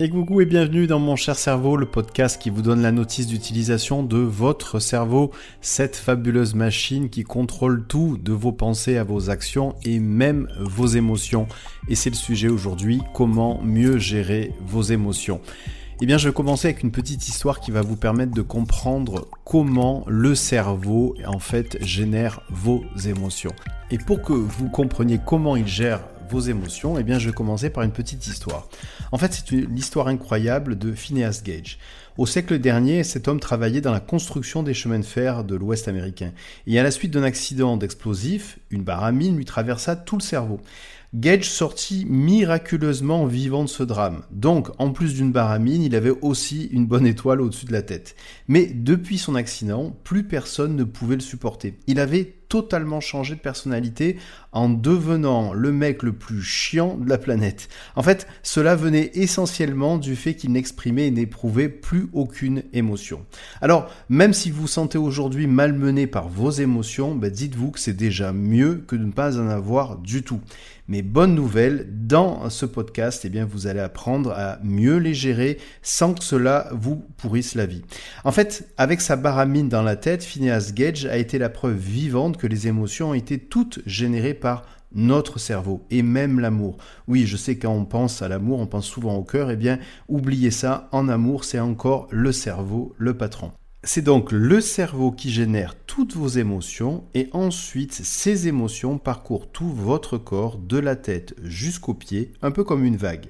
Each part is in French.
Et coucou et bienvenue dans mon cher cerveau, le podcast qui vous donne la notice d'utilisation de votre cerveau, cette fabuleuse machine qui contrôle tout, de vos pensées à vos actions et même vos émotions. Et c'est le sujet aujourd'hui, comment mieux gérer vos émotions. Eh bien, je vais commencer avec une petite histoire qui va vous permettre de comprendre comment le cerveau, en fait, génère vos émotions. Et pour que vous compreniez comment il gère vos émotions, eh bien, je vais commencer par une petite histoire. En fait, c'est une histoire incroyable de Phineas Gage. Au siècle dernier, cet homme travaillait dans la construction des chemins de fer de l'Ouest américain. Et à la suite d'un accident d'explosif, une baramine lui traversa tout le cerveau. Gage sortit miraculeusement vivant de ce drame. Donc, en plus d'une baramine, il avait aussi une bonne étoile au-dessus de la tête. Mais depuis son accident, plus personne ne pouvait le supporter. Il avait totalement changé de personnalité en devenant le mec le plus chiant de la planète. En fait, cela venait essentiellement du fait qu'il n'exprimait et n'éprouvait plus aucune émotion. Alors, même si vous vous sentez aujourd'hui malmené par vos émotions, bah, dites-vous que c'est déjà mieux que de ne pas en avoir du tout. Mais bonne nouvelle, dans ce podcast, eh bien, vous allez apprendre à mieux les gérer sans que cela vous pourrisse la vie. En fait, avec sa baramine dans la tête, Phineas Gage a été la preuve vivante que les émotions ont été toutes générées par notre cerveau et même l'amour. Oui, je sais quand on pense à l'amour, on pense souvent au cœur, eh bien, oubliez ça, en amour, c'est encore le cerveau, le patron. C'est donc le cerveau qui génère toutes vos émotions et ensuite ces émotions parcourent tout votre corps de la tête jusqu'aux pieds, un peu comme une vague.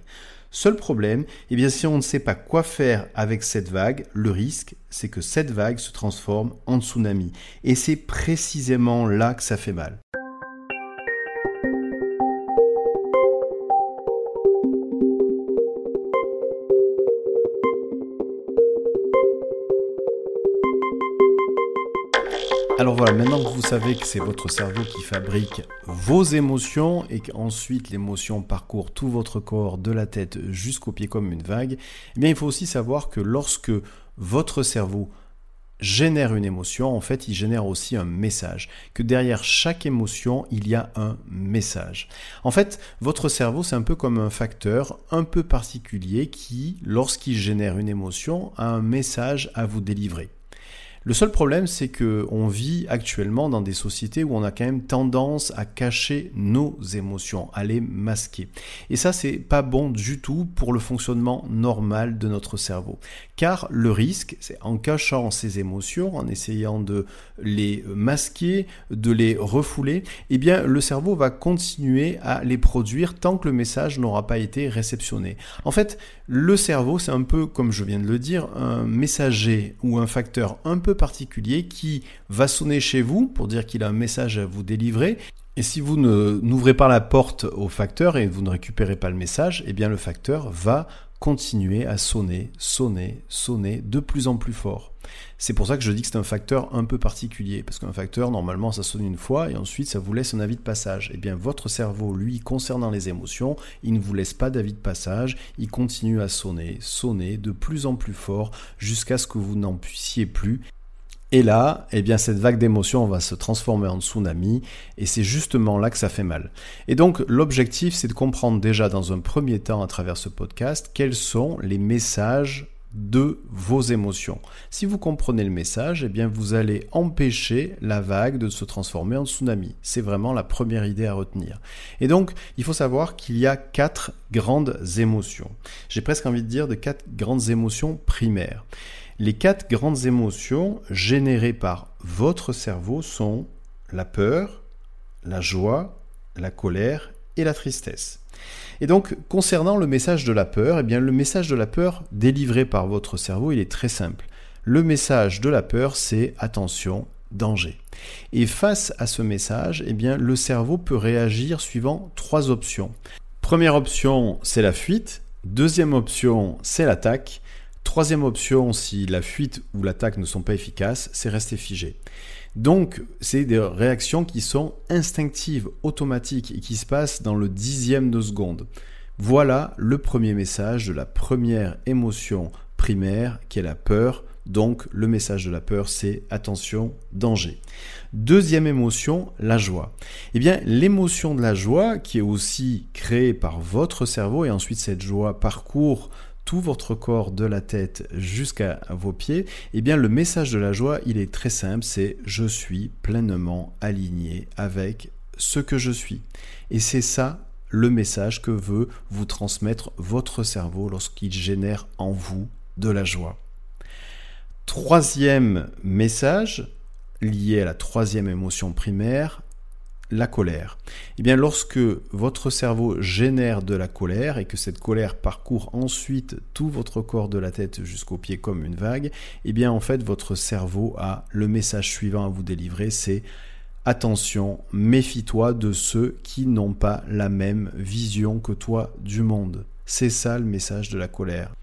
Seul problème, eh bien si on ne sait pas quoi faire avec cette vague, le risque, c'est que cette vague se transforme en tsunami. Et c'est précisément là que ça fait mal. Voilà, maintenant que vous savez que c'est votre cerveau qui fabrique vos émotions et qu'ensuite l'émotion parcourt tout votre corps de la tête jusqu'aux pieds comme une vague, eh bien il faut aussi savoir que lorsque votre cerveau génère une émotion, en fait, il génère aussi un message. Que derrière chaque émotion, il y a un message. En fait, votre cerveau, c'est un peu comme un facteur un peu particulier qui, lorsqu'il génère une émotion, a un message à vous délivrer. Le seul problème, c'est que on vit actuellement dans des sociétés où on a quand même tendance à cacher nos émotions, à les masquer. Et ça, c'est pas bon du tout pour le fonctionnement normal de notre cerveau. Car le risque, c'est en cachant ces émotions, en essayant de les masquer, de les refouler, eh bien, le cerveau va continuer à les produire tant que le message n'aura pas été réceptionné. En fait, le cerveau, c'est un peu, comme je viens de le dire, un messager ou un facteur un peu particulier qui va sonner chez vous pour dire qu'il a un message à vous délivrer. Et si vous n'ouvrez pas la porte au facteur et vous ne récupérez pas le message, eh bien le facteur va continuer à sonner, sonner, sonner de plus en plus fort. C'est pour ça que je dis que c'est un facteur un peu particulier, parce qu'un facteur, normalement, ça sonne une fois et ensuite ça vous laisse un avis de passage. Eh bien, votre cerveau, lui, concernant les émotions, il ne vous laisse pas d'avis de passage, il continue à sonner, sonner de plus en plus fort jusqu'à ce que vous n'en puissiez plus et là, eh bien, cette vague d'émotions va se transformer en tsunami, et c'est justement là que ça fait mal. Et donc, l'objectif, c'est de comprendre déjà dans un premier temps à travers ce podcast quels sont les messages de vos émotions. Si vous comprenez le message, eh bien, vous allez empêcher la vague de se transformer en tsunami. C'est vraiment la première idée à retenir. Et donc, il faut savoir qu'il y a quatre grandes émotions. J'ai presque envie de dire de quatre grandes émotions primaires. Les quatre grandes émotions générées par votre cerveau sont la peur, la joie, la colère et la tristesse. Et donc, concernant le message de la peur, eh bien, le message de la peur délivré par votre cerveau, il est très simple. Le message de la peur, c'est attention, danger. Et face à ce message, eh bien, le cerveau peut réagir suivant trois options. Première option, c'est la fuite. Deuxième option, c'est l'attaque. Troisième option, si la fuite ou l'attaque ne sont pas efficaces, c'est rester figé. Donc, c'est des réactions qui sont instinctives, automatiques et qui se passent dans le dixième de seconde. Voilà le premier message de la première émotion primaire qui est la peur. Donc, le message de la peur, c'est attention, danger. Deuxième émotion, la joie. Eh bien, l'émotion de la joie, qui est aussi créée par votre cerveau, et ensuite cette joie parcourt tout votre corps de la tête jusqu'à vos pieds, eh bien le message de la joie, il est très simple, c'est je suis pleinement aligné avec ce que je suis. Et c'est ça le message que veut vous transmettre votre cerveau lorsqu'il génère en vous de la joie. Troisième message lié à la troisième émotion primaire, la colère. Eh bien, lorsque votre cerveau génère de la colère et que cette colère parcourt ensuite tout votre corps de la tête jusqu'aux pieds comme une vague, eh bien, en fait, votre cerveau a le message suivant à vous délivrer, c'est attention, méfie-toi de ceux qui n'ont pas la même vision que toi du monde. C'est ça le message de la colère.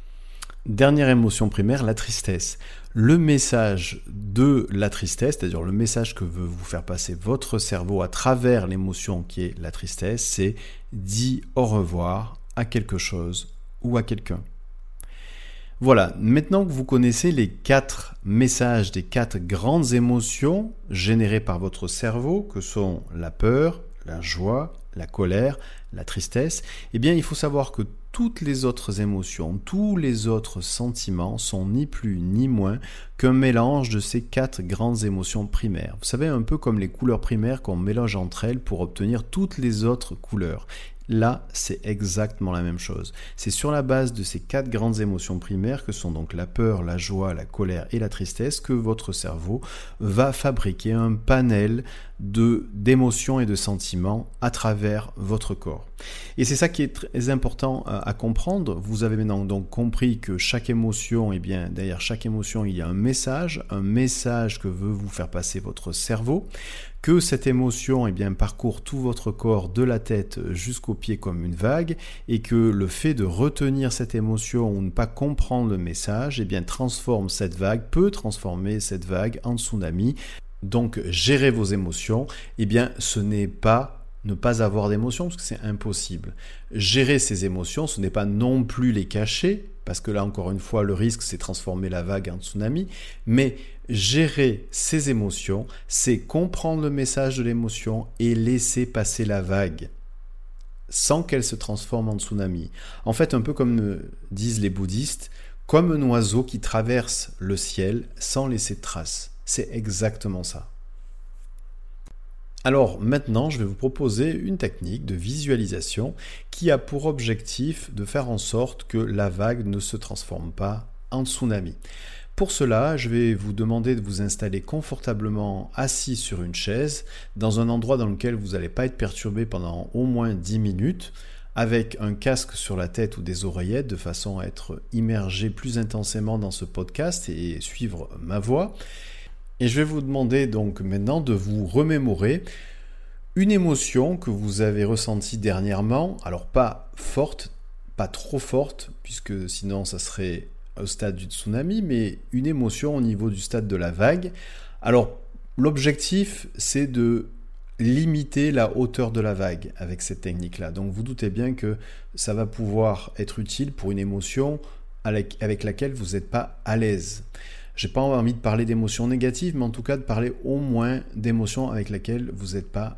Dernière émotion primaire, la tristesse. Le message de la tristesse, c'est-à-dire le message que veut vous faire passer votre cerveau à travers l'émotion qui est la tristesse, c'est dis au revoir à quelque chose ou à quelqu'un. Voilà, maintenant que vous connaissez les quatre messages des quatre grandes émotions générées par votre cerveau, que sont la peur, la joie, la colère, la tristesse, eh bien il faut savoir que toutes les autres émotions, tous les autres sentiments sont ni plus ni moins qu'un mélange de ces quatre grandes émotions primaires. Vous savez, un peu comme les couleurs primaires qu'on mélange entre elles pour obtenir toutes les autres couleurs. Là, c'est exactement la même chose. C'est sur la base de ces quatre grandes émotions primaires, que sont donc la peur, la joie, la colère et la tristesse, que votre cerveau va fabriquer un panel d'émotions et de sentiments à travers votre corps. Et c'est ça qui est très important à, comprendre. Vous avez maintenant donc compris que chaque émotion, et eh bien derrière chaque émotion, il y a un message, un message que veut vous faire passer votre cerveau, que cette émotion eh bien, parcourt tout votre corps de la tête jusqu'aux pieds comme une vague et que le fait de retenir cette émotion ou ne pas comprendre le message eh bien, transforme cette vague, peut transformer cette vague en tsunami. Donc gérer vos émotions, eh bien ce n'est pas ne pas avoir d'émotions parce que c'est impossible. Gérer ces émotions, ce n'est pas non plus les cacher parce que là encore une fois le risque c'est transformer la vague en tsunami, mais Gérer ses émotions, c'est comprendre le message de l'émotion et laisser passer la vague sans qu'elle se transforme en tsunami. En fait, un peu comme disent les bouddhistes, comme un oiseau qui traverse le ciel sans laisser de traces. C'est exactement ça. Alors maintenant, je vais vous proposer une technique de visualisation qui a pour objectif de faire en sorte que la vague ne se transforme pas en tsunami. Pour cela, je vais vous demander de vous installer confortablement assis sur une chaise, dans un endroit dans lequel vous n'allez pas être perturbé pendant au moins 10 minutes, avec un casque sur la tête ou des oreillettes, de façon à être immergé plus intensément dans ce podcast et suivre ma voix. Et je vais vous demander donc maintenant de vous remémorer une émotion que vous avez ressentie dernièrement, alors pas forte, pas trop forte, puisque sinon ça serait stade du tsunami, mais une émotion au niveau du stade de la vague. Alors, l'objectif, c'est de limiter la hauteur de la vague avec cette technique-là. Donc, vous doutez bien que ça va pouvoir être utile pour une émotion avec laquelle vous n'êtes pas à l'aise. J'ai pas envie de parler d'émotions négatives, mais en tout cas de parler au moins d'émotions avec laquelle vous n'êtes pas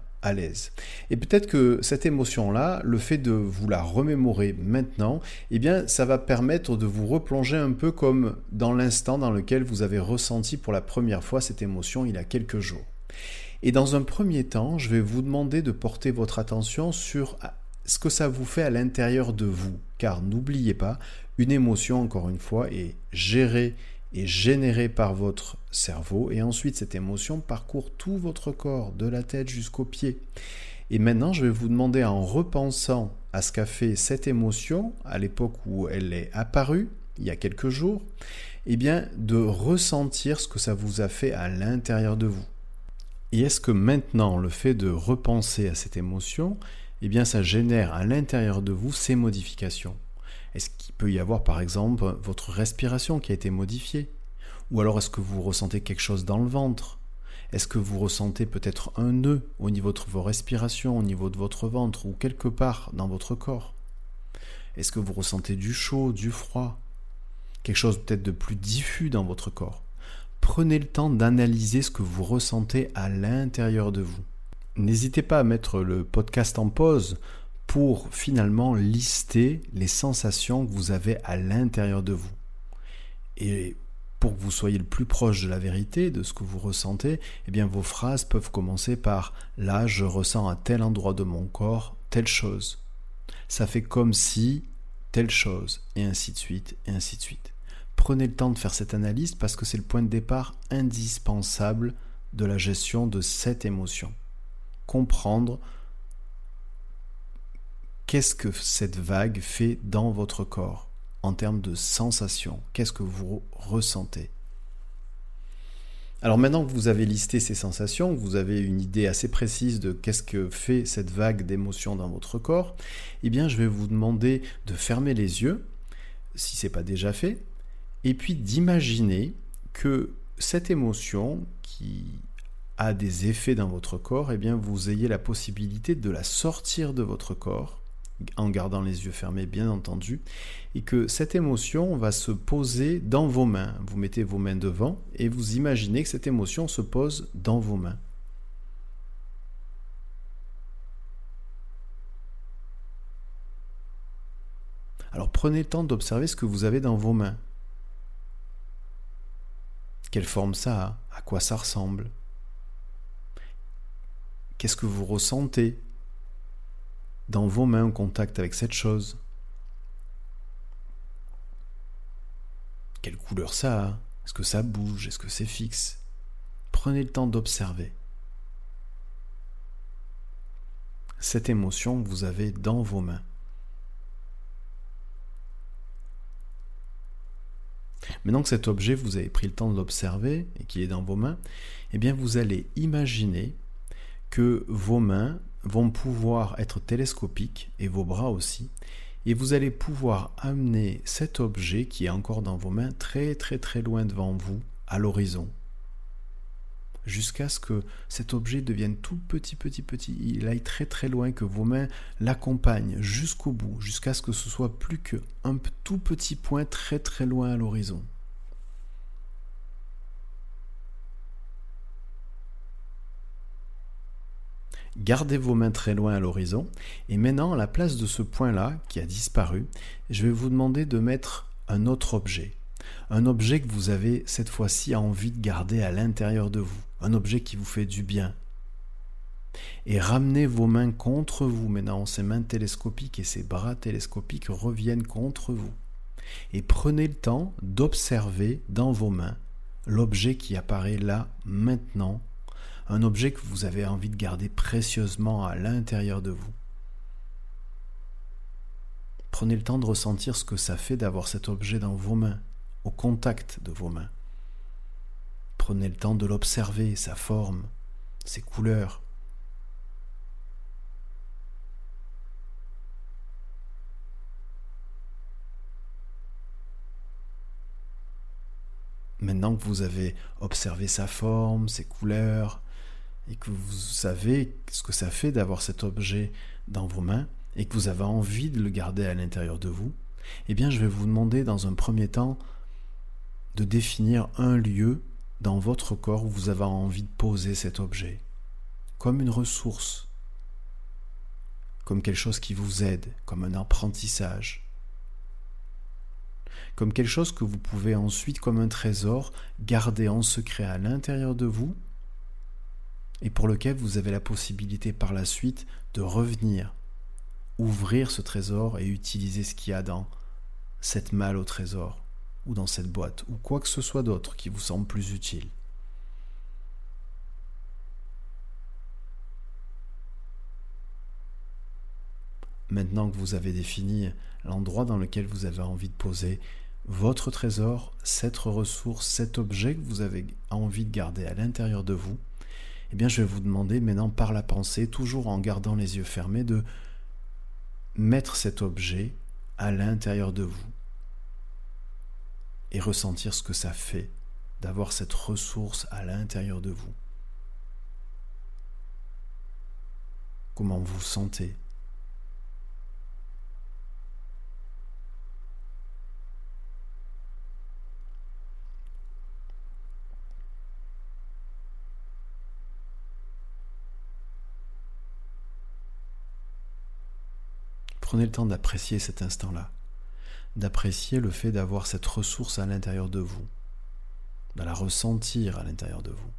Et peut-être que cette émotion-là, le fait de vous la remémorer maintenant, eh bien, ça va permettre de vous replonger un peu comme dans l'instant dans lequel vous avez ressenti pour la première fois cette émotion il y a quelques jours. Et dans un premier temps, je vais vous demander de porter votre attention sur ce que ça vous fait à l'intérieur de vous. Car n'oubliez pas, une émotion, encore une fois, est gérée est générée par votre cerveau et ensuite cette émotion parcourt tout votre corps, de la tête jusqu'aux pieds. Et maintenant, je vais vous demander en repensant à ce qu'a fait cette émotion à l'époque où elle est apparue, il y a quelques jours, eh bien de ressentir ce que ça vous a fait à l'intérieur de vous. Et est-ce que maintenant le fait de repenser à cette émotion, eh bien ça génère à l'intérieur de vous ces modifications? Est-ce qu'il peut y avoir par exemple votre respiration qui a été modifiée? Ou alors est-ce que vous ressentez quelque chose dans le ventre? Est-ce que vous ressentez peut-être un nœud au niveau de vos respirations, au niveau de votre ventre ou quelque part dans votre corps? Est-ce que vous ressentez du chaud, du froid? Quelque chose peut-être de plus diffus dans votre corps? Prenez le temps d'analyser ce que vous ressentez à l'intérieur de vous. N'hésitez pas à mettre le podcast en pause pour finalement lister les sensations que vous avez à l'intérieur de vous. Et pour que vous soyez le plus proche de la vérité, de ce que vous ressentez, eh bien vos phrases peuvent commencer par là je ressens à tel endroit de mon corps telle chose. Ça fait comme si telle chose et ainsi de suite et ainsi de suite. Prenez le temps de faire cette analyse parce que c'est le point de départ indispensable de la gestion de cette émotion. Comprendre qu'est-ce que cette vague fait dans votre corps en termes de sensations, qu'est-ce que vous ressentez? Alors maintenant que vous avez listé ces sensations, vous avez une idée assez précise de qu'est-ce que fait cette vague d'émotions dans votre corps, eh bien je vais vous demander de fermer les yeux, si ce n'est pas déjà fait, et puis d'imaginer que cette émotion qui a des effets dans votre corps, eh bien vous ayez la possibilité de la sortir de votre corps en gardant les yeux fermés bien entendu, et que cette émotion va se poser dans vos mains. Vous mettez vos mains devant et vous imaginez que cette émotion se pose dans vos mains. Alors prenez le temps d'observer ce que vous avez dans vos mains. Quelle forme ça a? À quoi ça ressemble? Qu'est-ce que vous ressentez? Dans vos mains en contact avec cette chose. Quelle couleur ça a? Est-ce que ça bouge? Est-ce que c'est fixe? Prenez le temps d'observer. Cette émotion que vous avez dans vos mains. Maintenant que cet objet, vous avez pris le temps de l'observer et qu'il est dans vos mains, eh bien vous allez imaginer que vos mains vont pouvoir être télescopiques et vos bras aussi. Et vous allez pouvoir amener cet objet qui est encore dans vos mains très très très loin devant vous, à l'horizon. Jusqu'à ce que cet objet devienne tout petit petit petit, il aille très très loin, que vos mains l'accompagnent jusqu'au bout, jusqu'à ce que ce soit plus qu'un tout petit point très très loin à l'horizon. Gardez vos mains très loin à l'horizon. Et maintenant, à la place de ce point-là, qui a disparu, je vais vous demander de mettre un autre objet. Un objet que vous avez cette fois-ci envie de garder à l'intérieur de vous. Un objet qui vous fait du bien. Et ramenez vos mains contre vous maintenant. Ces mains télescopiques et ces bras télescopiques reviennent contre vous. Et prenez le temps d'observer dans vos mains l'objet qui apparaît là maintenant un objet que vous avez envie de garder précieusement à l'intérieur de vous. Prenez le temps de ressentir ce que ça fait d'avoir cet objet dans vos mains, au contact de vos mains. Prenez le temps de l'observer, sa forme, ses couleurs. Maintenant que vous avez observé sa forme, ses couleurs, et que vous savez ce que ça fait d'avoir cet objet dans vos mains et que vous avez envie de le garder à l'intérieur de vous, eh bien je vais vous demander dans un premier temps de définir un lieu dans votre corps où vous avez envie de poser cet objet, comme une ressource, comme quelque chose qui vous aide, comme un apprentissage, comme quelque chose que vous pouvez ensuite, comme un trésor, garder en secret à l'intérieur de vous et pour lequel vous avez la possibilité par la suite de revenir, ouvrir ce trésor et utiliser ce qu'il y a dans cette malle au trésor, ou dans cette boîte, ou quoi que ce soit d'autre qui vous semble plus utile. Maintenant que vous avez défini l'endroit dans lequel vous avez envie de poser votre trésor, cette ressource, cet objet que vous avez envie de garder à l'intérieur de vous, eh bien je vais vous demander maintenant par la pensée, toujours en gardant les yeux fermés, de mettre cet objet à l'intérieur de vous et ressentir ce que ça fait d'avoir cette ressource à l'intérieur de vous. Comment vous sentez Prenez le temps d'apprécier cet instant-là, d'apprécier le fait d'avoir cette ressource à l'intérieur de vous, de la ressentir à l'intérieur de vous,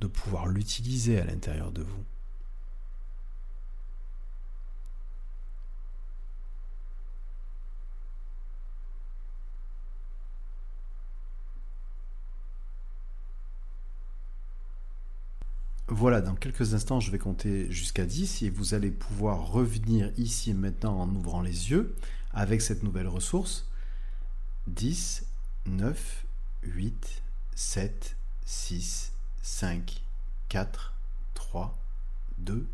de pouvoir l'utiliser à l'intérieur de vous. Voilà, dans quelques instants, je vais compter jusqu'à 10 et vous allez pouvoir revenir ici maintenant en ouvrant les yeux avec cette nouvelle ressource. 10, 9, 8, 7, 6, 5, 4, 3, 2,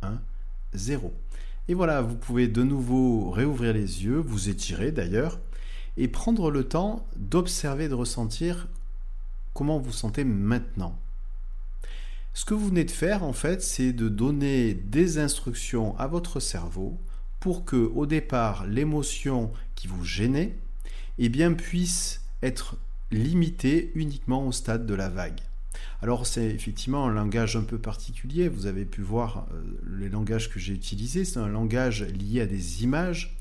1, 0. Et voilà, vous pouvez de nouveau réouvrir les yeux, vous étirer d'ailleurs, et prendre le temps d'observer, de ressentir comment vous sentez maintenant. Ce que vous venez de faire, en fait, c'est de donner des instructions à votre cerveau pour que, au départ, l'émotion qui vous gênait, eh puisse être limitée uniquement au stade de la vague. Alors c'est effectivement un langage un peu particulier, vous avez pu voir euh, les langages que j'ai utilisés, c'est un langage lié à des images,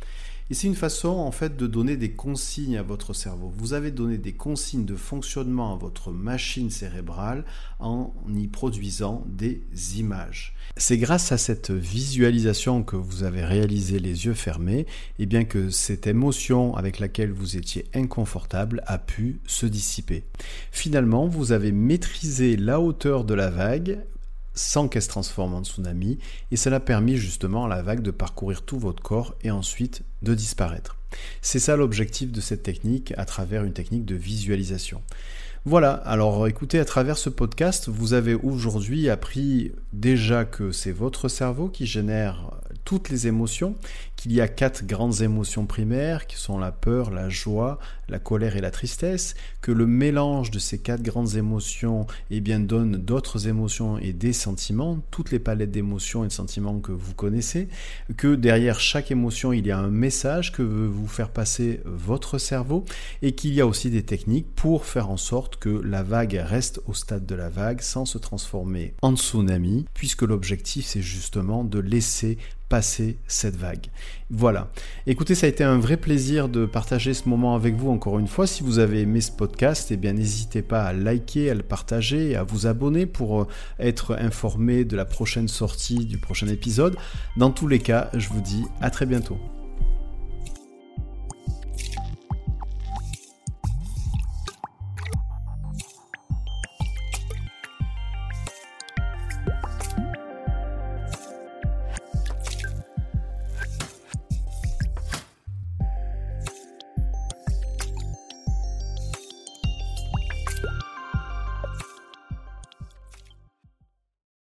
et c'est une façon en fait de donner des consignes à votre cerveau. Vous avez donné des consignes de fonctionnement à votre machine cérébrale en y produisant des images. C'est grâce à cette visualisation que vous avez réalisé les yeux fermés, et eh bien que cette émotion avec laquelle vous étiez inconfortable a pu se dissiper. Finalement, vous avez maîtrisé la hauteur de la vague, sans qu'elle se transforme en tsunami, et cela a permis justement à la vague de parcourir tout votre corps et ensuite de disparaître. C'est ça l'objectif de cette technique à travers une technique de visualisation. Voilà, alors écoutez, à travers ce podcast, vous avez aujourd'hui appris déjà que c'est votre cerveau qui génère toutes les émotions, qu'il y a quatre grandes émotions primaires qui sont la peur, la joie, la colère et la tristesse, que le mélange de ces quatre grandes émotions eh bien, donne d'autres émotions et des sentiments, toutes les palettes d'émotions et de sentiments que vous connaissez, que derrière chaque émotion il y a un message que veut vous faire passer votre cerveau et qu'il y a aussi des techniques pour faire en sorte que la vague reste au stade de la vague sans se transformer en tsunami, puisque l'objectif c'est justement de laisser passer cette vague. Voilà. Écoutez, ça a été un vrai plaisir de partager ce moment avec vous encore une fois. Si vous avez aimé ce podcast, eh bien n'hésitez pas à liker, à le partager à vous abonner pour euh, être informé de la prochaine sortie du prochain épisode. Dans tous les cas, je vous dis à très bientôt.